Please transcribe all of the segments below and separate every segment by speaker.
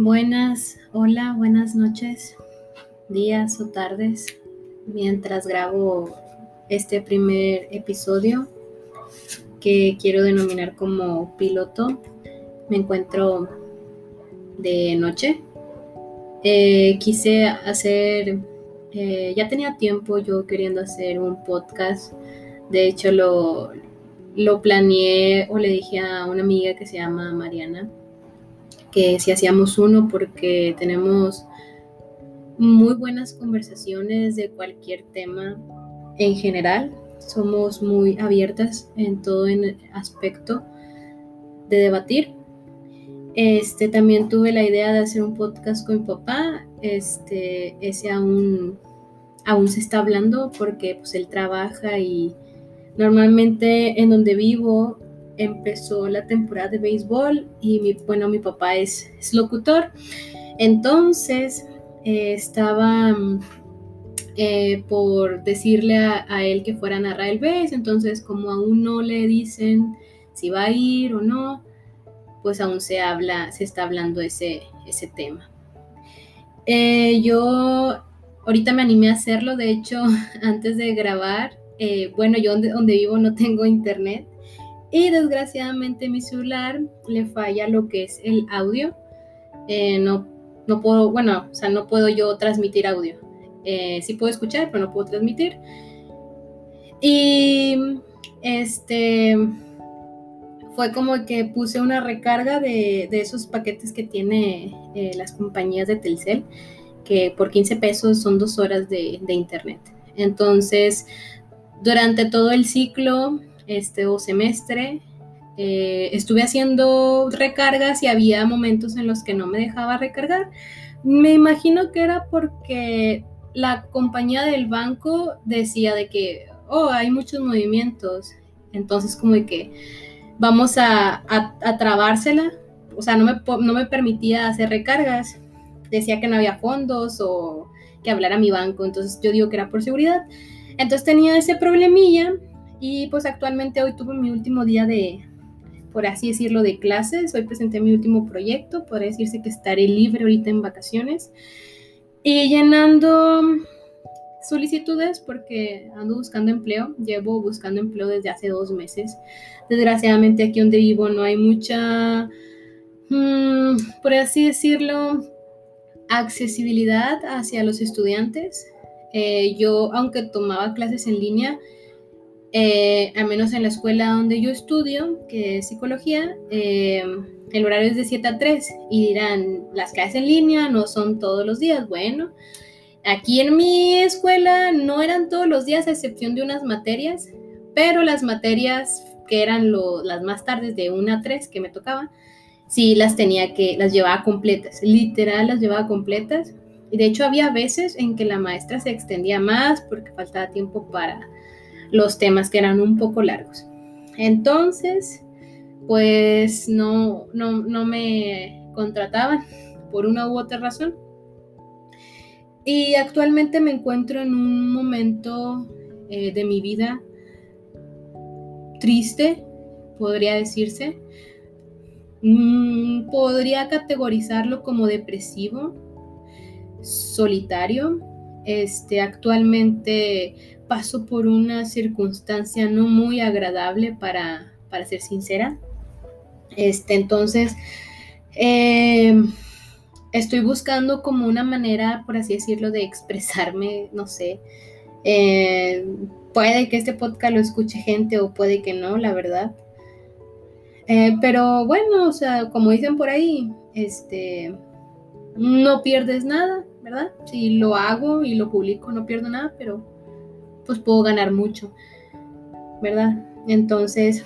Speaker 1: Buenas, hola, buenas noches, días o tardes, mientras grabo este primer episodio que quiero denominar como piloto. Me encuentro de noche. Eh, quise hacer, eh, ya tenía tiempo yo queriendo hacer un podcast. De hecho, lo, lo planeé o le dije a una amiga que se llama Mariana que si hacíamos uno porque tenemos muy buenas conversaciones de cualquier tema en general. Somos muy abiertas en todo el aspecto de debatir. Este, también tuve la idea de hacer un podcast con mi papá. Este, ese aún, aún se está hablando porque pues, él trabaja y normalmente en donde vivo empezó la temporada de béisbol y mi, bueno, mi papá es, locutor. Entonces eh, estaba eh, por decirle a, él que fuera a narrar el béis, entonces como aún no le dicen si va a ir o no, pues aún se habla, se está hablando ese, ese tema. Eh, yo ahorita me animé a hacerlo, de hecho, antes de grabar, bueno, yo donde vivo no tengo internet, y desgraciadamente mi celular le falla lo que es el audio. Eh, no, no puedo, bueno, o sea, no puedo yo transmitir audio. Eh, sí puedo escuchar, pero no puedo transmitir. Y este fue como que puse una recarga de, esos paquetes que tiene eh, las compañías de Telcel, que por 15 pesos son dos horas de, de internet. Entonces, durante todo el ciclo este o semestre. Eh, estuve haciendo recargas y había momentos en los que no me dejaba recargar. Me imagino que era porque la compañía del banco decía de que, oh, hay muchos movimientos. Entonces como de que vamos a, a, trabársela. O sea, no me, no me permitía hacer recargas. Decía que no había fondos o que hablara mi banco. Entonces yo digo que era por seguridad. Entonces tenía ese problemilla y pues actualmente hoy tuve mi último día de, por así decirlo, de clases. Hoy presenté mi último proyecto. Podría decirse que estaré libre ahorita en vacaciones. Y llenando solicitudes porque ando buscando empleo. Llevo buscando empleo desde hace dos meses. Desgraciadamente aquí donde vivo no hay mucha, mm, por así decirlo, accesibilidad hacia los estudiantes. Eh, yo, aunque tomaba clases en línea, eh, menos en la escuela donde yo estudio, que es psicología, eh, el horario es de 7 a 3 y dirán, las clases en línea no son todos los días. Bueno, aquí en mi escuela no eran todos los días a excepción de unas materias, pero las materias que eran las más tardes de 1 a 3 que me tocaban, sí las tenía que, las llevaba completas, literal las llevaba completas. Y de hecho había veces en que la maestra se extendía más porque faltaba tiempo para los temas que eran un poco largos. Entonces, pues no, no, me contrataban por una u otra razón. Y actualmente me encuentro en un momento eh, de mi vida triste, podría decirse. Mm, podría categorizarlo como depresivo, solitario. Este, actualmente paso por una circunstancia no muy agradable para, ser sincera. Este, entonces, eh, estoy buscando como una manera, por así decirlo, de expresarme, no sé. Eh, puede que este podcast lo escuche gente o puede que no, la verdad. Eh, pero bueno, o sea, como dicen por ahí, este, no pierdes nada, ¿verdad? Si lo hago y lo publico, no pierdo nada, pero pues puedo ganar mucho, ¿verdad? Entonces,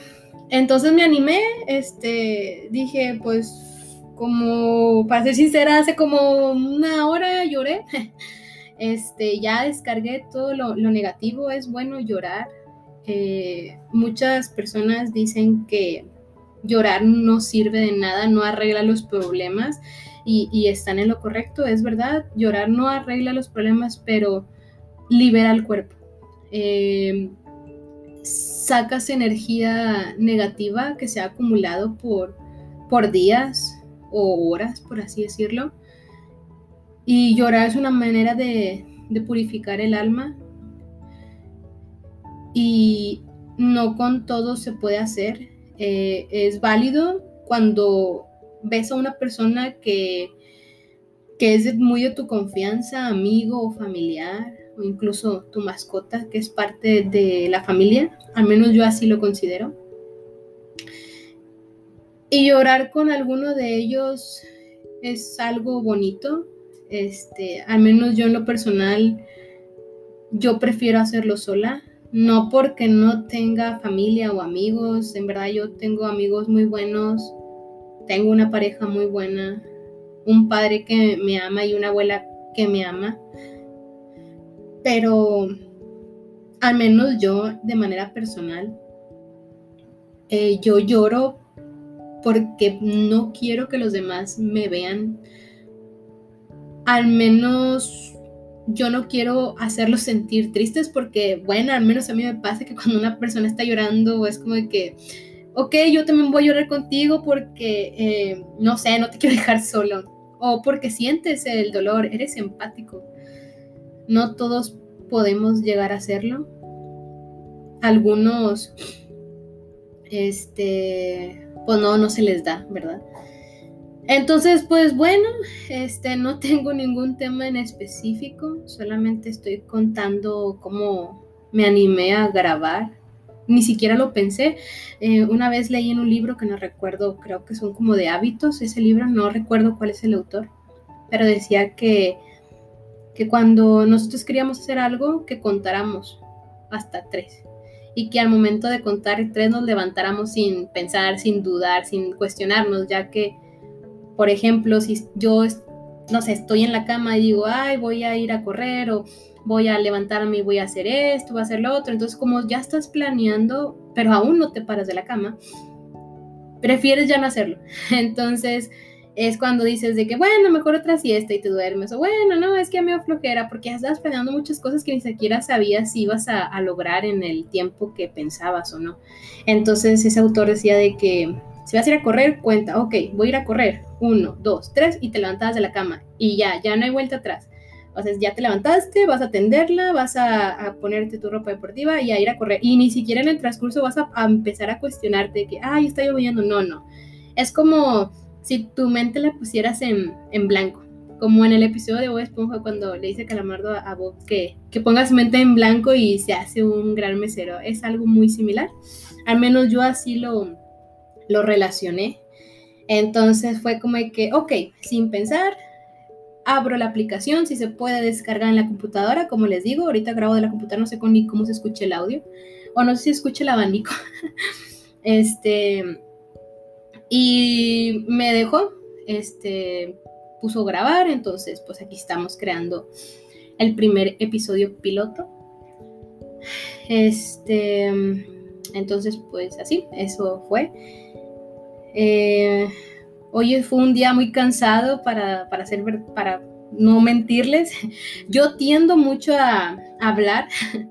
Speaker 1: entonces me animé, este, dije, pues, como, para ser sincera, hace como una hora lloré, este, ya descargué todo lo, negativo, es bueno llorar. Eh, muchas personas dicen que llorar no sirve de nada, no arregla los problemas y, están en lo correcto, es verdad, llorar no arregla los problemas, pero libera el cuerpo. Eh, sacas energía negativa que se ha acumulado por, por días o horas, por así decirlo. Y llorar es una manera de, purificar el alma. Y no con todo se puede hacer. Eh, es válido cuando ves a una persona que, que es muy de tu confianza, amigo o familiar, o incluso tu mascota, que es parte de la familia. Al menos yo así lo considero. Y llorar con alguno de ellos es algo bonito. Este, al menos yo en lo personal, yo prefiero hacerlo sola. No porque no tenga familia o amigos. En verdad yo tengo amigos muy buenos. Tengo una pareja muy buena. Un padre que me ama y una abuela que me ama. Pero al menos yo de manera personal, eh, yo lloro porque no quiero que los demás me vean. Al menos yo no quiero hacerlos sentir tristes porque, bueno, al menos a mí me pasa que cuando una persona está llorando es como que, ok, yo también voy a llorar contigo porque, eh, no sé, no te quiero dejar solo. O porque sientes el dolor, eres empático. No todos podemos llegar a hacerlo. Algunos, este, pues no, no se les da, ¿verdad? Entonces, pues bueno, este, no tengo ningún tema en específico, solamente estoy contando cómo me animé a grabar. Ni siquiera lo pensé. Eh, una vez leí en un libro que no recuerdo, creo que son como de hábitos, ese libro, no recuerdo cuál es el autor, pero decía que, que cuando nosotros queríamos hacer algo, que contáramos hasta tres y que al momento de contar tres nos levantáramos sin pensar, sin dudar, sin cuestionarnos, ya que, por ejemplo, si yo, no sé, estoy en la cama y digo, ay, voy a ir a correr o voy a levantarme y voy a hacer esto, voy a hacer lo otro, entonces como ya estás planeando, pero aún no te paras de la cama, prefieres ya no hacerlo. Entonces, es cuando dices de que, bueno, mejor otra siesta y te duermes, o bueno, no, es que me flojera, porque ya estás planeando muchas cosas que ni siquiera sabías si ibas a, lograr en el tiempo que pensabas o no. Entonces ese autor decía de que si vas a ir a correr, cuenta, ok, voy a ir a correr, uno, dos, tres, y te levantabas de la cama, y ya, ya no hay vuelta atrás. O sea, ya te levantaste, vas a atenderla, vas a, ponerte tu ropa deportiva y a ir a correr. Y ni siquiera en el transcurso vas a, a empezar a cuestionarte que, ay, está lloviendo. No, no. Es como si tu mente la pusieras en, blanco, como en el episodio de Bob Esponja cuando le dice Calamardo a Bob que, que ponga su mente en blanco y se hace un gran mesero. Es algo muy similar. Al menos yo así lo, lo relacioné. Entonces fue como que, ok, sin pensar, abro la aplicación, si se puede descargar en la computadora, como les digo, ahorita grabo de la computadora, no sé ni cómo se escucha el audio, o no sé si escucha el abanico. este, y me dejó, este, puso grabar, entonces pues aquí estamos creando el primer episodio piloto. Este, entonces pues así, eso fue. Eh, hoy fue un día muy cansado para, para, hacer, para no mentirles. Yo tiendo mucho a hablar.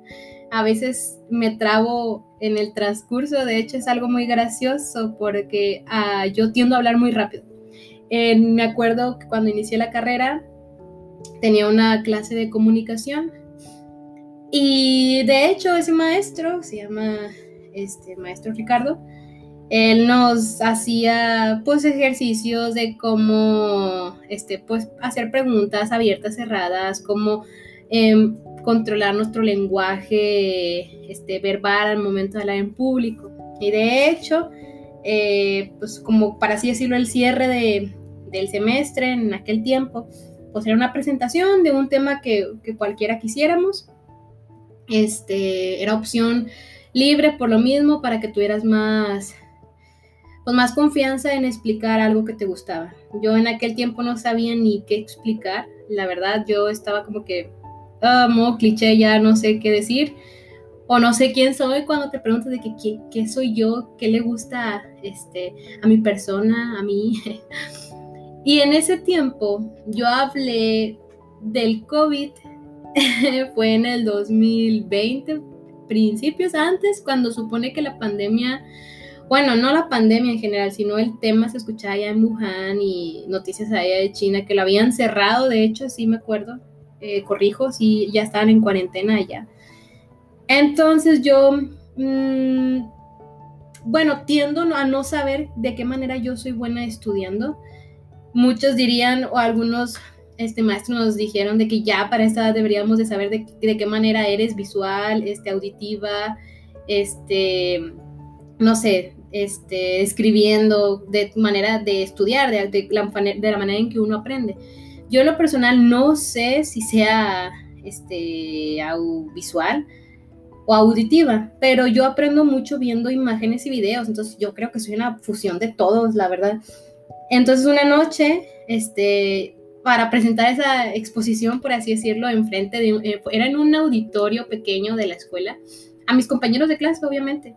Speaker 1: A veces me trabo en el transcurso. De hecho, es algo muy gracioso porque ah, yo tiendo a hablar muy rápido. me acuerdo que cuando inicié la carrera tenía una clase de comunicación y de hecho ese maestro se llama este maestro Ricardo. Él nos hacía pues ejercicios de cómo este pues hacer preguntas abiertas, cerradas, cómo em, controlar nuestro lenguaje este, verbal al momento de hablar en público. Y de hecho, eh, pues como para así decirlo, el cierre de, del semestre en aquel tiempo, pues era una presentación de un tema que, que cualquiera quisiéramos. Este, era opción libre por lo mismo para que tuvieras más, pues más confianza en explicar algo que te gustaba. Yo en aquel tiempo no sabía ni qué explicar, la verdad yo estaba como que amo, cliché, ya no sé qué decir. O no sé quién soy cuando te preguntas de que, qué, soy yo, qué le gusta este, a mi persona, a mí. y en ese tiempo yo hablé del COVID, fue en el 2020, principios antes, cuando supone que la pandemia bueno, no la pandemia en general, sino el tema se escuchaba allá en Wuhan y noticias allá de China que lo habían cerrado, de hecho, sí me acuerdo, eh, corrijo, sí, ya estaban en cuarentena allá. Entonces yo, mm, bueno, tiendo a no saber de qué manera yo soy buena estudiando. Muchos dirían, o algunos este, maestros nos dijeron de que ya para esta edad deberíamos de saber de, qué manera eres visual, este, auditiva, este, no sé, este, escribiendo, de manera de estudiar, de, la, de la manera en que uno aprende. Yo en lo personal no sé si sea este, visual o auditiva, pero yo aprendo mucho viendo imágenes y videos, entonces yo creo que soy una fusión de todos, la verdad. Entonces una noche, este, para presentar esa exposición, por así decirlo, enfrente de, eh, era en un auditorio pequeño de la escuela, a mis compañeros de clase, obviamente.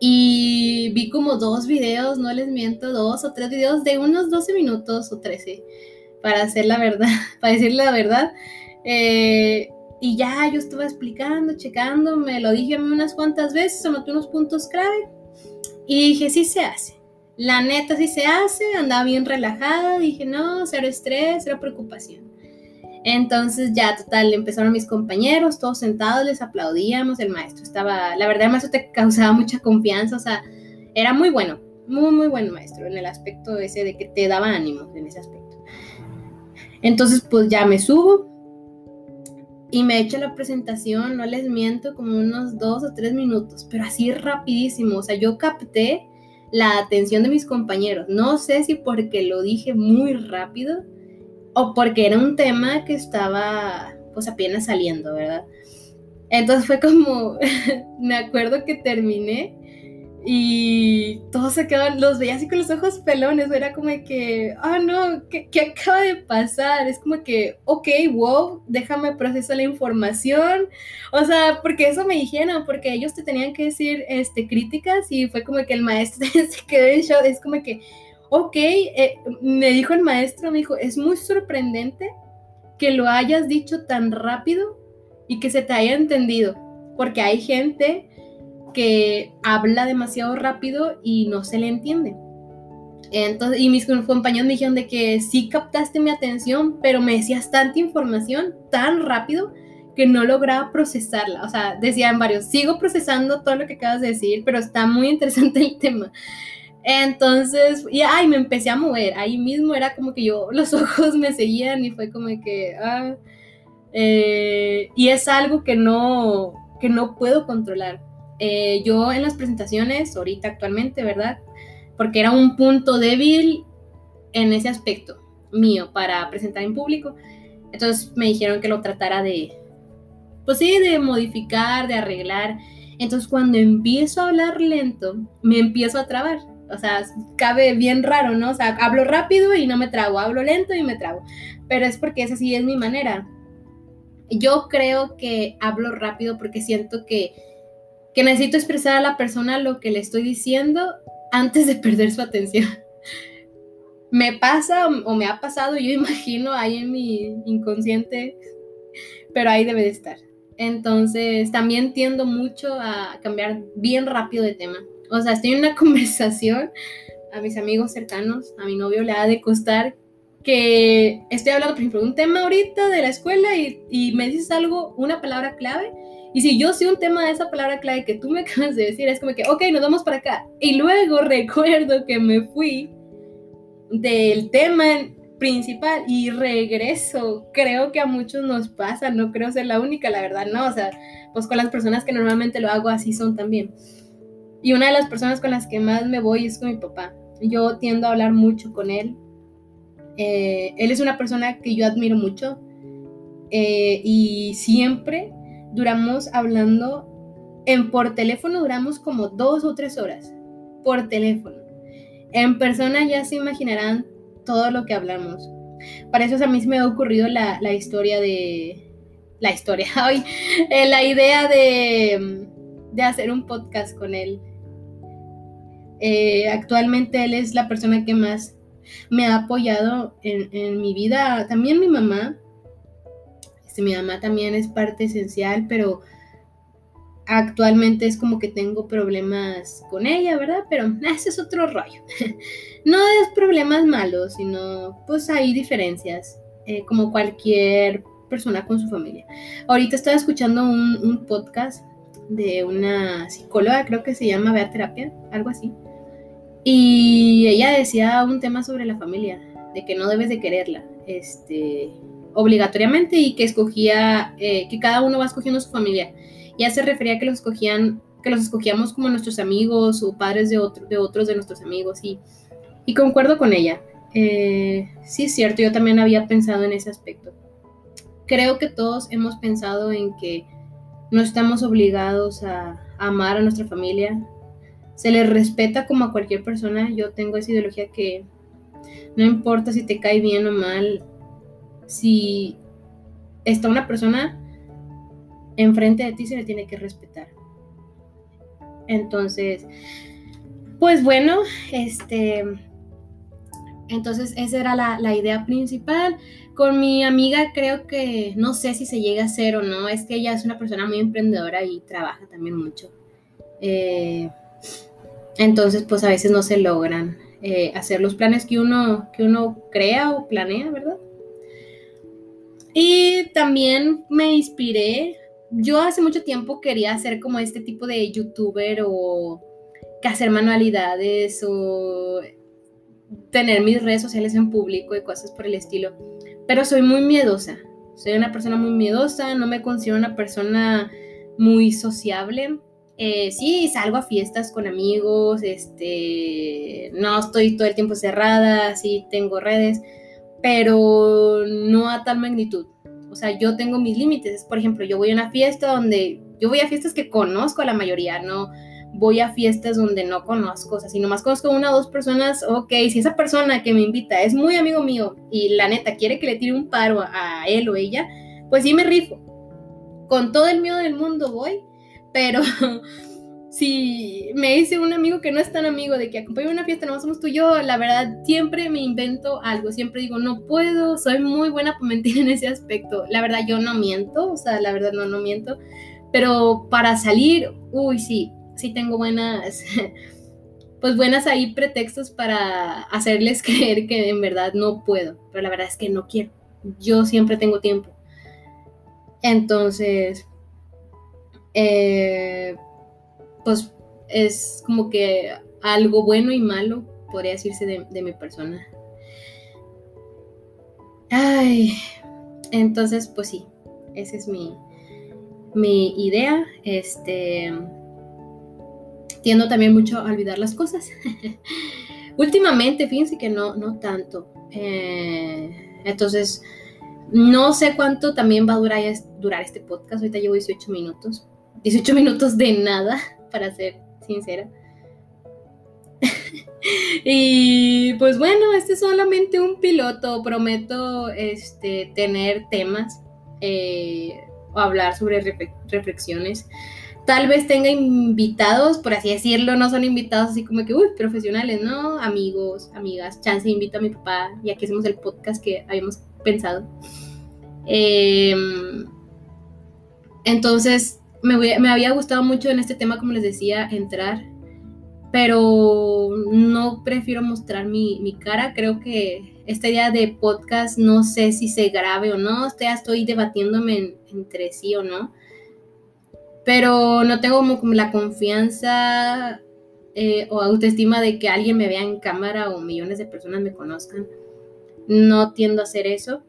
Speaker 1: Y vi como dos videos, no les miento, dos o tres videos de unos 12 minutos o 13, para hacer la verdad, para decir la verdad. Eh, y ya yo estaba explicando, checando, me lo dije unas cuantas veces, anoté unos puntos clave y dije, sí se hace. La neta sí se hace, andaba bien relajada, dije, no, cero estrés, cero preocupación. Entonces ya total, empezaron mis compañeros, todos sentados, les aplaudíamos, el maestro estaba, la verdad el maestro te causaba mucha confianza, o sea, era muy bueno, muy, muy buen maestro en el aspecto ese de que te daba ánimo en ese aspecto. Entonces pues ya me subo y me echo la presentación, no les miento, como unos dos o tres minutos, pero así rapidísimo, o sea, yo capté la atención de mis compañeros, no sé si porque lo dije muy rápido o porque era un tema que estaba pues apenas saliendo, ¿verdad? Entonces fue como, me acuerdo que terminé y todos se quedaban, los veía así con los ojos pelones, era como que, ah, no, ¿qué, ¿qué, acaba de pasar? Es como que, ok, wow, déjame procesar la información, o sea, porque eso me dijeron, porque ellos te tenían que decir este, críticas y fue como que el maestro se quedó en shock, es como que, ok, eh, me dijo el maestro, me dijo, es muy sorprendente que lo hayas dicho tan rápido y que se te haya entendido, porque hay gente que habla demasiado rápido y no se le entiende. Entonces, y mis compañeros me dijeron de que sí captaste mi atención, pero me decías tanta información tan rápido que no lograba procesarla. O sea, decían varios, sigo procesando todo lo que acabas de decir, pero está muy interesante el tema. Entonces, y ay, me empecé a mover. Ahí mismo era como que yo, los ojos me seguían y fue como que, ah, eh, y es algo que no, que no puedo controlar. Eh, yo en las presentaciones, ahorita actualmente, ¿verdad? Porque era un punto débil en ese aspecto mío para presentar en público. Entonces me dijeron que lo tratara de, pues sí, de modificar, de arreglar. Entonces cuando empiezo a hablar lento, me empiezo a trabar o sea, cabe bien raro, ¿no? O sea, hablo rápido y no me trago, hablo lento y me trago, pero es porque esa sí es mi manera. Yo creo que hablo rápido porque siento que, que necesito expresar a la persona lo que le estoy diciendo antes de perder su atención. me pasa o me ha pasado, yo imagino ahí en mi inconsciente, pero ahí debe de estar. Entonces, también tiendo mucho a cambiar bien rápido de tema. O sea, estoy en una conversación a mis amigos cercanos, a mi novio le ha de costar que estoy hablando, por ejemplo, de un tema ahorita de la escuela y, y, me dices algo, una palabra clave, y si yo sé un tema de esa palabra clave que tú me acabas de decir, es como que, ok, nos vamos para acá. Y luego recuerdo que me fui del tema principal y regreso. Creo que a muchos nos pasa, no creo ser la única, la verdad, no, o sea, pues con las personas que normalmente lo hago así son también. Y una de las personas con las que más me voy es con mi papá. Yo tiendo a hablar mucho con él. Eh, él es una persona que yo admiro mucho eh, y siempre duramos hablando en por teléfono duramos como dos o tres horas por teléfono. En persona ya se imaginarán todo lo que hablamos. Para eso a mí se me ha ocurrido la, la historia de... La historia, hoy, eh, la idea de, de hacer un podcast con él. Eh, actualmente él es la persona que más me ha apoyado en, mi vida. También mi mamá. Este, mi mamá también es parte esencial, pero actualmente es como que tengo problemas con ella, ¿verdad? Pero ese es otro rollo. no es problemas malos, sino pues hay diferencias, eh, como cualquier persona con su familia. Ahorita estaba escuchando un, un, podcast de una psicóloga, creo que se llama Bea Terapia, algo así. Y ella decía un tema sobre la familia, de que no debes de quererla, este, obligatoriamente y que escogía, eh, que cada uno va escogiendo su familia ya se refería a que los escogían, que los escogíamos como nuestros amigos o padres de, de otros de nuestros amigos y, y concuerdo con ella. Eh, sí es cierto, yo también había pensado en ese aspecto. Creo que todos hemos pensado en que no estamos obligados a, amar a nuestra familia. Se les respeta como a cualquier persona. Yo tengo esa ideología que no importa si te cae bien o mal, si está una persona enfrente de ti se le tiene que respetar. Entonces, pues bueno, este, entonces esa era la, idea principal. Con mi amiga creo que no sé si se llega a hacer o no, es que ella es una persona muy emprendedora y trabaja también mucho. Eh, entonces, pues a veces no se logran eh, hacer los planes que uno, que uno crea o planea, ¿verdad? Y también me inspiré yo hace mucho tiempo quería ser como este tipo de youtuber o que hacer manualidades o tener mis redes sociales en público y cosas por el estilo. Pero soy muy miedosa. Soy una persona muy miedosa, no me considero una persona muy sociable. Eh, sí, salgo a fiestas con amigos, este, no estoy todo el tiempo cerrada, sí tengo redes, pero no a tal magnitud. O sea, yo tengo mis límites. Por ejemplo, yo voy a una fiesta donde yo voy a fiestas que conozco a la mayoría, no voy a fiestas donde no conozco, o sea, si nomás conozco una o dos personas, ok, si esa persona que me invita es muy amigo mío y la neta quiere que le tire un paro a él o ella, pues sí me rifo. Con todo el miedo del mundo voy, pero si me dice un amigo que no es tan amigo de que acompañe una fiesta, no somos tú y yo, la verdad siempre me invento algo, siempre digo, no puedo, soy muy buena para mentir en ese aspecto. La verdad yo no miento, o sea, la verdad no, no miento, pero para salir, uy, sí, sí tengo buenas, pues buenas ahí pretextos para hacerles creer que en verdad no puedo, pero la verdad es que no quiero, yo siempre tengo tiempo. Entonces, eh, pues es como que algo bueno y malo, podría decirse, de, mi persona. Ay, entonces, pues sí, esa es mi, mi idea. Este, tiendo también mucho a olvidar las cosas. Últimamente, fíjense que no, no tanto. Eh, entonces, no sé cuánto también va a durar, durar este podcast. Ahorita llevo 18 minutos. 18 minutos de nada para ser sincera. y pues bueno, este es solamente un piloto. Prometo este, tener temas eh, o hablar sobre reflexiones. Tal vez tenga invitados, por así decirlo, no son invitados así como que, uy, profesionales, ¿no? Amigos, amigas. Chance invito a mi papá y aquí hacemos el podcast que habíamos pensado. Em, entonces, me, había gustado mucho en este tema, como les decía, entrar, pero no prefiero mostrar mi, cara. Creo que esta idea de podcast no sé si se grabe o no, ya estoy debatiéndome entre sí o no, pero no tengo como, la confianza eh, o autoestima de que alguien me vea en cámara o millones de personas me conozcan. No tiendo a hacer eso,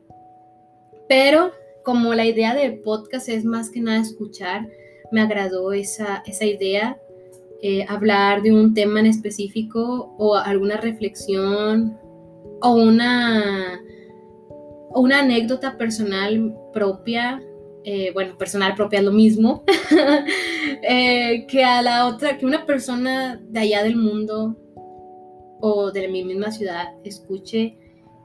Speaker 1: pero como la idea del podcast es más que nada escuchar, me agradó esa, idea, eh, hablar de un tema en específico o alguna reflexión o una, una anécdota personal propia, eh, bueno, personal propia es lo mismo, eh, que a la otra, que una persona de allá del mundo o de mi misma ciudad escuche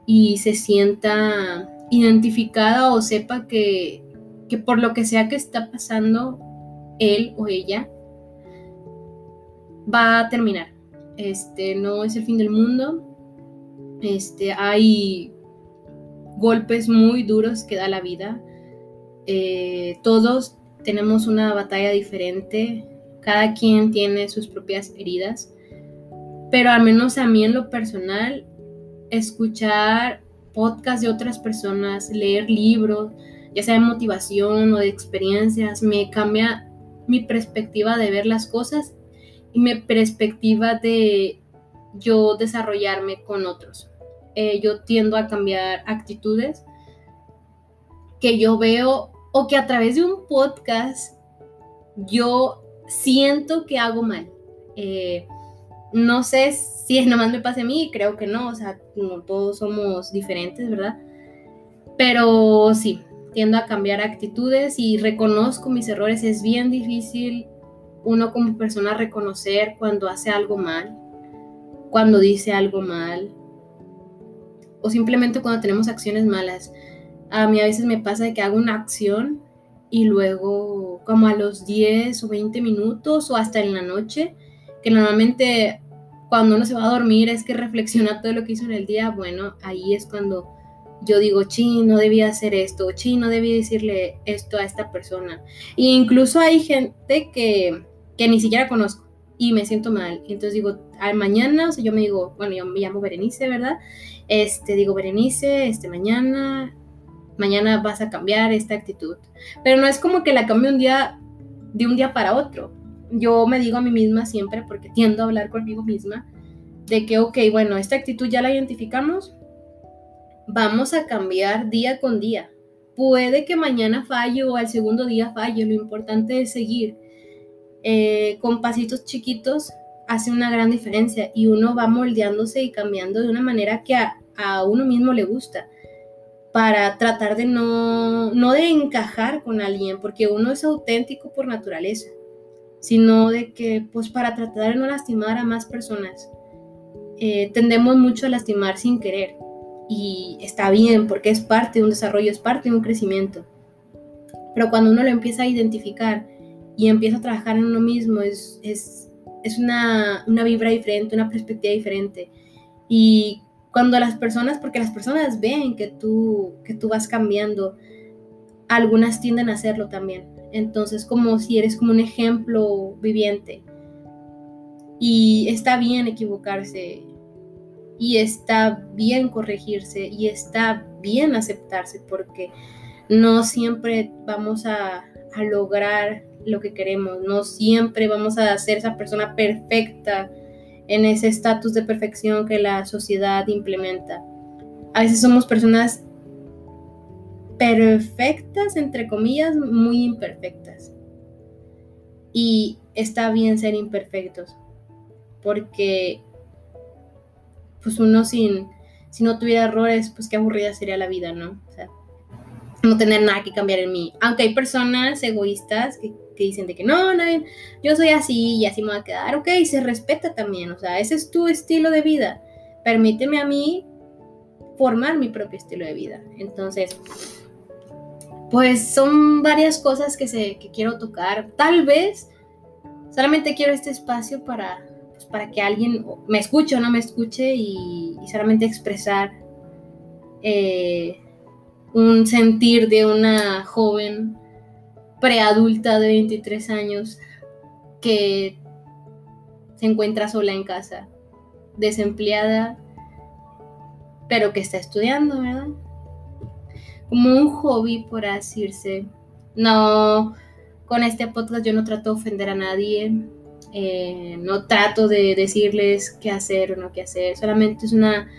Speaker 1: y se sienta identificada o sepa que, que por lo que sea que está pasando, él o ella va a terminar. Este no es el fin del mundo. Este hay golpes muy duros que da la vida. Eh, todos tenemos una batalla diferente, cada quien tiene sus propias heridas, pero al menos a mí en lo personal, escuchar podcasts de otras personas, leer libros, ya sea de motivación o de experiencias, me cambia mi perspectiva de ver las cosas y mi perspectiva de yo desarrollarme con otros. Eh, yo tiendo a cambiar actitudes que yo veo o que a través de un podcast yo siento que hago mal. Eh, no sé si es nomás me pasa a mí, creo que no, o sea, como todos somos diferentes, ¿verdad? Pero sí, tiendo a cambiar actitudes y reconozco mis errores. Es bien difícil uno como persona reconocer cuando hace algo mal, cuando dice algo mal, o simplemente cuando tenemos acciones malas. A mí a veces me pasa de que hago una acción y luego como a los 10 o 20 minutos o hasta en la noche, que normalmente cuando uno se va a dormir es que reflexiona todo lo que hizo en el día, bueno, ahí es cuando yo digo, chi, no debía hacer esto, chi, no debía decirle esto a esta persona. E incluso hay gente que, que ni siquiera conozco y me siento mal. Entonces digo, al mañana, o sea, yo me digo, bueno, yo me llamo Berenice, ¿verdad? Este, digo, Berenice, este, mañana, mañana vas a cambiar esta actitud. Pero no es como que la cambie un día, de un día para otro. Yo me digo a mí misma siempre, porque tiendo a hablar conmigo misma, de que, ok, bueno, esta actitud ya la identificamos, vamos a cambiar día con día. Puede que mañana falle o al segundo día falle, lo importante es seguir. Eh, con pasitos chiquitos hace una gran diferencia y uno va moldeándose y cambiando de una manera que a, a uno mismo le gusta para tratar de no, no de encajar con alguien, porque uno es auténtico por naturaleza, sino de que, pues para tratar de no lastimar a más personas, eh, tendemos mucho a lastimar sin querer. Y está bien, porque es parte de un desarrollo, es parte de un crecimiento. Pero cuando uno lo empieza a identificar y empieza a trabajar en uno mismo, es, es, es una, una vibra diferente, una perspectiva diferente. Y cuando las personas, porque las personas ven que tú, que tú vas cambiando, algunas tienden a hacerlo también. Entonces, como si eres como un ejemplo viviente. Y está bien equivocarse, y está bien corregirse, y está bien aceptarse, porque no siempre vamos a, lograr lo que queremos, no siempre vamos a ser esa persona perfecta en ese estatus de perfección que la sociedad implementa. A veces somos personas perfectas, entre comillas, muy imperfectas. Y está bien ser imperfectos, porque pues uno sin, si no tuviera errores, pues qué aburrida sería la vida, ¿no? O sea, no tener nada que cambiar en mí. Aunque hay personas egoístas que dicen de que no, no, yo soy así y así me voy a quedar. Ok, se respeta también, o sea, ese es tu estilo de vida. Permíteme a mí formar mi propio estilo de vida. Entonces, pues son varias cosas que, se, que quiero tocar. Tal vez solamente quiero este espacio para, para que alguien me escuche o no me escuche y, solamente expresar eh, un sentir de una joven preadulta de 23 años que se encuentra sola en casa, desempleada, pero que está estudiando, ¿verdad? Como un hobby, por decirse. No, con este podcast yo no trato de ofender a nadie, eh, no trato de decirles qué hacer o no qué hacer, solamente es una,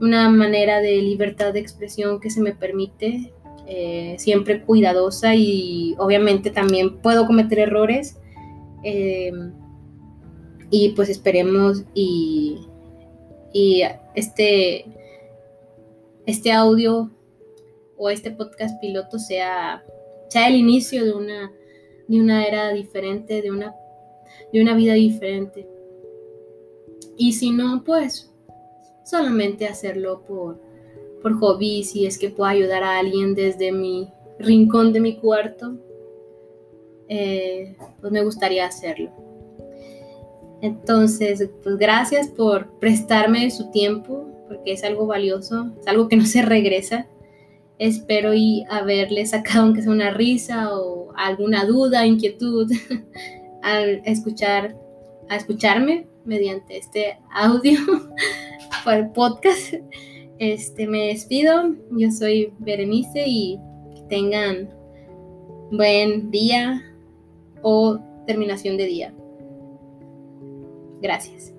Speaker 1: una manera de libertad de expresión que se me permite eh, siempre cuidadosa y obviamente también puedo cometer errores. Eh, y pues esperemos y, y este, este audio o este podcast piloto sea, sea el inicio de una, de una era diferente, de una, de una vida diferente. Y si no, pues solamente hacerlo por, por hobby, si es que puedo ayudar a alguien desde mi rincón de mi cuarto, eh, pues me gustaría hacerlo. Entonces, pues gracias por prestarme su tiempo, porque es algo valioso, es algo que no se regresa. Espero y haberle sacado aunque sea una risa o alguna duda, inquietud al escuchar, a escucharme mediante este audio por el podcast. Este, me despido. Yo soy Berenice y que tengan buen día o terminación de día. Gracias.